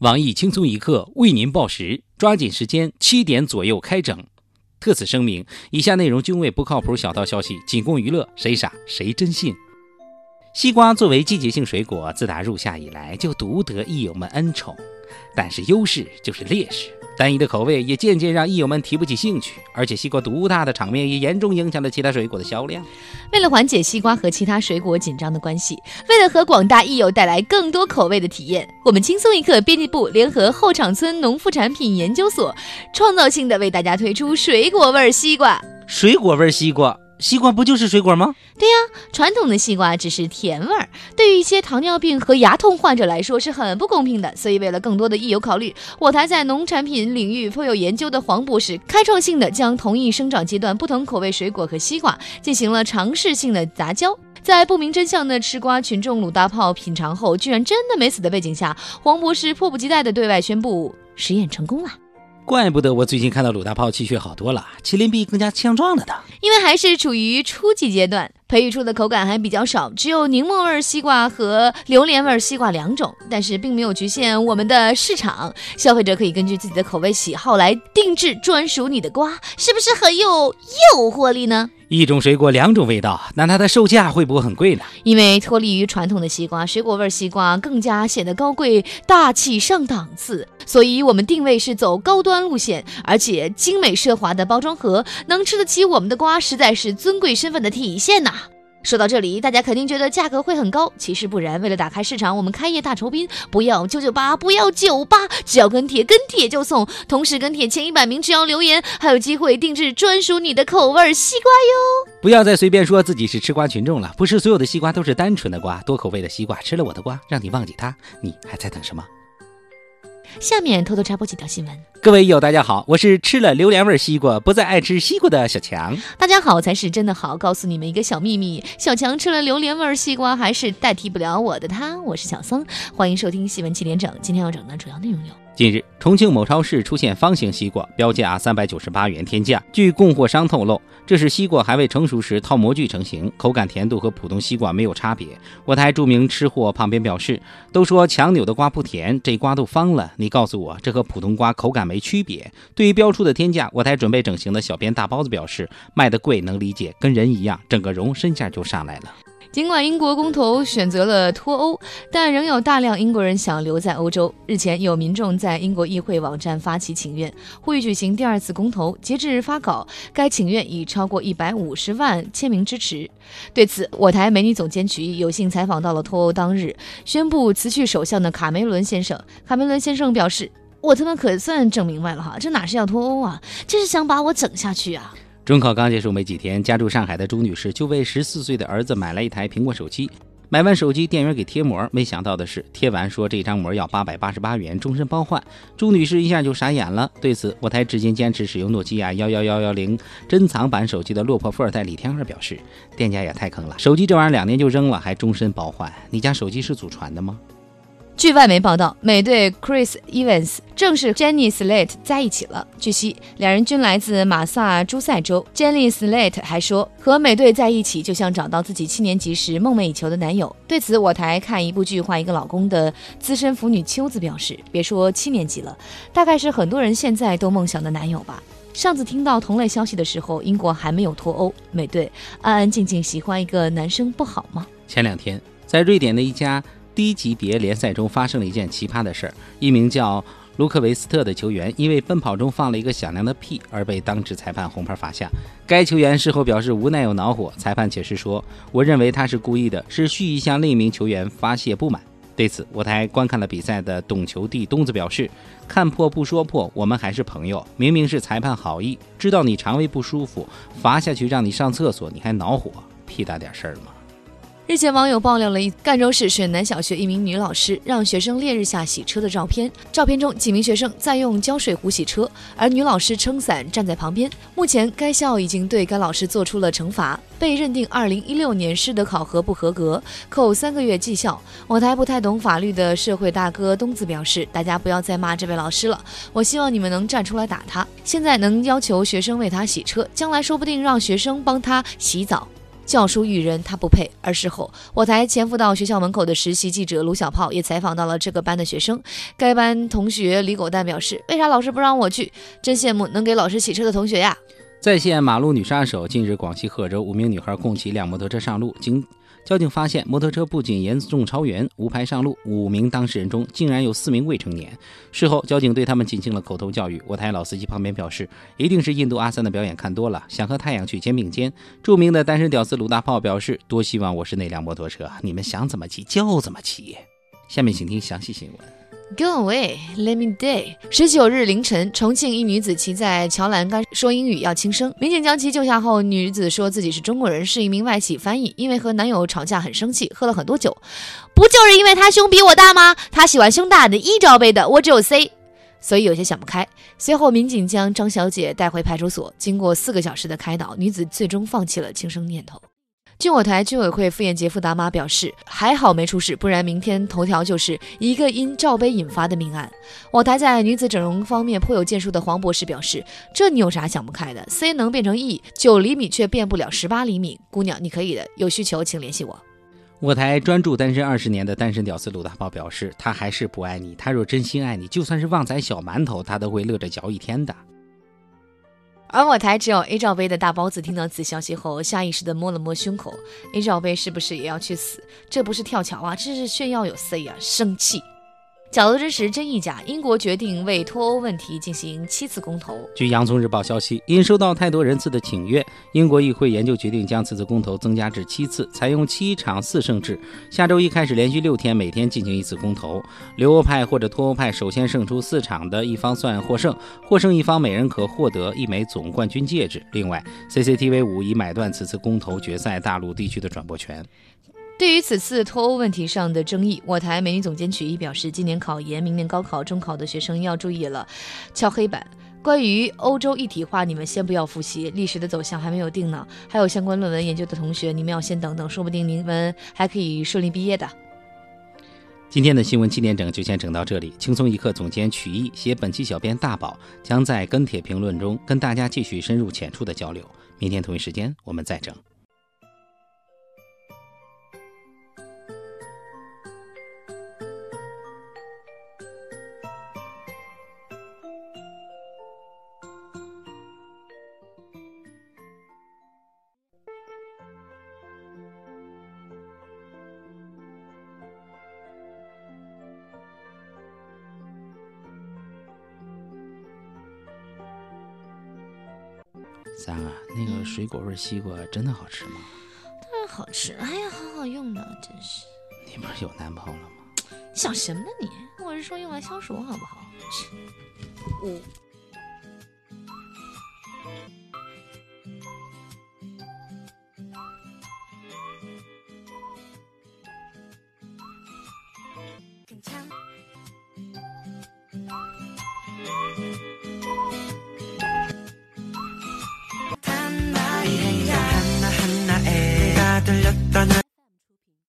网易轻松一刻为您报时，抓紧时间，七点左右开整。特此声明，以下内容均为不靠谱小道消息，仅供娱乐，谁傻谁真信。西瓜作为季节性水果，自打入夏以来就独得益友们恩宠，但是优势就是劣势。单一的口味也渐渐让益友们提不起兴趣，而且西瓜独大的场面也严重影响了其他水果的销量。为了缓解西瓜和其他水果紧张的关系，为了和广大益友带来更多口味的体验，我们轻松一刻编辑部联合后场村农副产品研究所，创造性的为大家推出水果味西瓜。水果味西瓜。西瓜不就是水果吗？对呀，传统的西瓜只是甜味儿，对于一些糖尿病和牙痛患者来说是很不公平的。所以，为了更多的益友考虑，我台在农产品领域颇有研究的黄博士，开创性的将同一生长阶段不同口味水果和西瓜进行了尝试性的杂交。在不明真相的吃瓜群众鲁大炮品尝后，居然真的没死的背景下，黄博士迫不及待地对外宣布实验成功了。怪不得我最近看到鲁大炮气血好多了，麒麟臂更加强壮了呢。因为还是处于初级阶段。培育出的口感还比较少，只有柠檬味西瓜和榴莲味西瓜两种，但是并没有局限我们的市场，消费者可以根据自己的口味喜好来定制专属你的瓜，是不是很有诱惑力呢？一种水果两种味道，那它的售价会不会很贵呢？因为脱离于传统的西瓜，水果味西瓜更加显得高贵大气上档次，所以我们定位是走高端路线，而且精美奢华的包装盒能吃得起我们的瓜，实在是尊贵身份的体现呐。说到这里，大家肯定觉得价格会很高，其实不然。为了打开市场，我们开业大酬宾，不要九九八，不要九八，只要跟帖，跟帖就送。同时跟帖前一百名，只要留言，还有机会定制专属你的口味西瓜哟。不要再随便说自己是吃瓜群众了，不是所有的西瓜都是单纯的瓜，多口味的西瓜，吃了我的瓜，让你忘记它，你还在等什么？下面偷偷插播几条新闻。各位友，大家好，我是吃了榴莲味西瓜不再爱吃西瓜的小强。大家好才是真的好，告诉你们一个小秘密：小强吃了榴莲味西瓜还是代替不了我的他。我是小桑，欢迎收听新闻七点整。今天要整的主要内容有。近日，重庆某超市出现方形西瓜，标价三百九十八元天价。据供货商透露，这是西瓜还未成熟时套模具成型，口感甜度和普通西瓜没有差别。我台著名吃货旁边表示：“都说强扭的瓜不甜，这瓜都方了，你告诉我，这和普通瓜口感没区别？”对于标出的天价，我台准备整形的小编大包子表示：“卖的贵能理解，跟人一样，整个容身价就上来了。”尽管英国公投选择了脱欧，但仍有大量英国人想留在欧洲。日前，有民众在英国议会网站发起请愿，呼吁举行第二次公投。截至发稿，该请愿已超过一百五十万签名支持。对此，我台美女总监曲艺有幸采访到了脱欧当日宣布辞去首相的卡梅伦先生。卡梅伦先生表示：“我他妈可算整明白了哈，这哪是要脱欧啊，这是想把我整下去啊！”中考刚结束没几天，家住上海的朱女士就为十四岁的儿子买了一台苹果手机。买完手机，店员给贴膜，没想到的是，贴完说这张膜要八百八十八元，终身包换。朱女士一下就傻眼了。对此，我台至今坚持使用诺基亚幺幺幺幺零珍藏版手机的落魄富二代李天二表示，店家也太坑了，手机这玩意儿两年就扔了，还终身包换？你家手机是祖传的吗？据外媒报道，美队 Chris Evans 正式 Jenny Slate 在一起了。据悉，两人均来自马萨诸塞州。Jenny Slate 还说，和美队在一起就像找到自己七年级时梦寐以求的男友。对此，我台看一部剧换一个老公的资深腐女秋子表示：“别说七年级了，大概是很多人现在都梦想的男友吧。”上次听到同类消息的时候，英国还没有脱欧，美队安安静静喜欢一个男生不好吗？前两天，在瑞典的一家。低级别联赛中发生了一件奇葩的事儿，一名叫卢克维斯特的球员因为奔跑中放了一个响亮的屁而被当值裁判红牌罚下。该球员事后表示无奈又恼火，裁判解释说：“我认为他是故意的，是蓄意向另一名球员发泄不满。”对此，我台观看了比赛的懂球帝东子表示：“看破不说破，我们还是朋友。明明是裁判好意，知道你肠胃不舒服，罚下去让你上厕所，你还恼火？屁大点事儿吗？”日前，网友爆料了一赣州市水南小学一名女老师让学生烈日下洗车的照片。照片中，几名学生在用胶水壶洗车，而女老师撑伞站在旁边。目前，该校已经对该老师做出了惩罚，被认定2016年师德考核不合格，扣三个月绩效。我台不太懂法律的社会大哥东子表示：“大家不要再骂这位老师了，我希望你们能站出来打他。现在能要求学生为他洗车，将来说不定让学生帮他洗澡。”教书育人，他不配。而事后，我台潜伏到学校门口的实习记者卢小炮也采访到了这个班的学生。该班同学李狗蛋表示：“为啥老师不让我去？真羡慕能给老师洗车的同学呀！”在线马路女杀手。近日，广西贺州五名女孩共骑一辆摩托车上路，经交警发现，摩托车不仅严重超员、无牌上路，五名当事人中竟然有四名未成年。事后，交警对他们进行了口头教育。我台老司机旁边表示，一定是印度阿三的表演看多了，想和太阳去肩并肩。著名的单身屌丝鲁大炮表示，多希望我是那辆摩托车，你们想怎么骑就怎么骑。下面请听详细新闻。Go away, let me die。十九日凌晨，重庆一女子骑在桥栏杆说英语要轻生，民警将其救下后，女子说自己是中国人，是一名外企翻译，因为和男友吵架很生气，喝了很多酒。不就是因为他胸比我大吗？他喜欢胸大的 E 罩杯的，我只有 C，所以有些想不开。随后，民警将张小姐带回派出所，经过四个小时的开导，女子最终放弃了轻生念头。据我台居委会副员杰夫达玛表示：“还好没出事，不然明天头条就是一个因罩杯引发的命案。”我台在女子整容方面颇有建树的黄博士表示：“这你有啥想不开的？C 能变成 E，九厘米却变不了十八厘米。姑娘，你可以的，有需求请联系我。”我台专注单身二十年的单身屌丝鲁大炮表示：“他还是不爱你，他若真心爱你，就算是旺仔小馒头，他都会乐着嚼一天的。”而我台只有 A 罩杯的大包子听到此消息后，下意识的摸了摸胸口。A 罩杯是不是也要去死？这不是跳桥啊，这是炫耀有 C 啊，生气。角度真实真亦假。英国决定为脱欧问题进行七次公投。据洋葱日报消息，因收到太多人次的请愿，英国议会研究决定将此次公投增加至七次，采用七场四胜制。下周一开始，连续六天，每天进行一次公投。留欧派或者脱欧派首先胜出四场的一方算获胜，获胜一方每人可获得一枚总冠军戒指。另外，CCTV 五已买断此次公投决赛大陆地区的转播权。对于此次脱欧问题上的争议，我台美女总监曲艺表示，今年考研、明年高考、中考的学生要注意了，敲黑板。关于欧洲一体化，你们先不要复习，历史的走向还没有定呢。还有相关论文研究的同学，你们要先等等，说不定你们还可以顺利毕业的。今天的新闻七点整就先整到这里，轻松一刻总监曲艺写本期小编大宝将在跟帖评论中跟大家继续深入浅出的交流。明天同一时间我们再整。三啊，那个水果味西瓜真的好吃吗？当然好吃，哎呀，好好用呢，真是。你不是有男朋友了吗？想什么呢你？我是说用来消暑，好不好？五。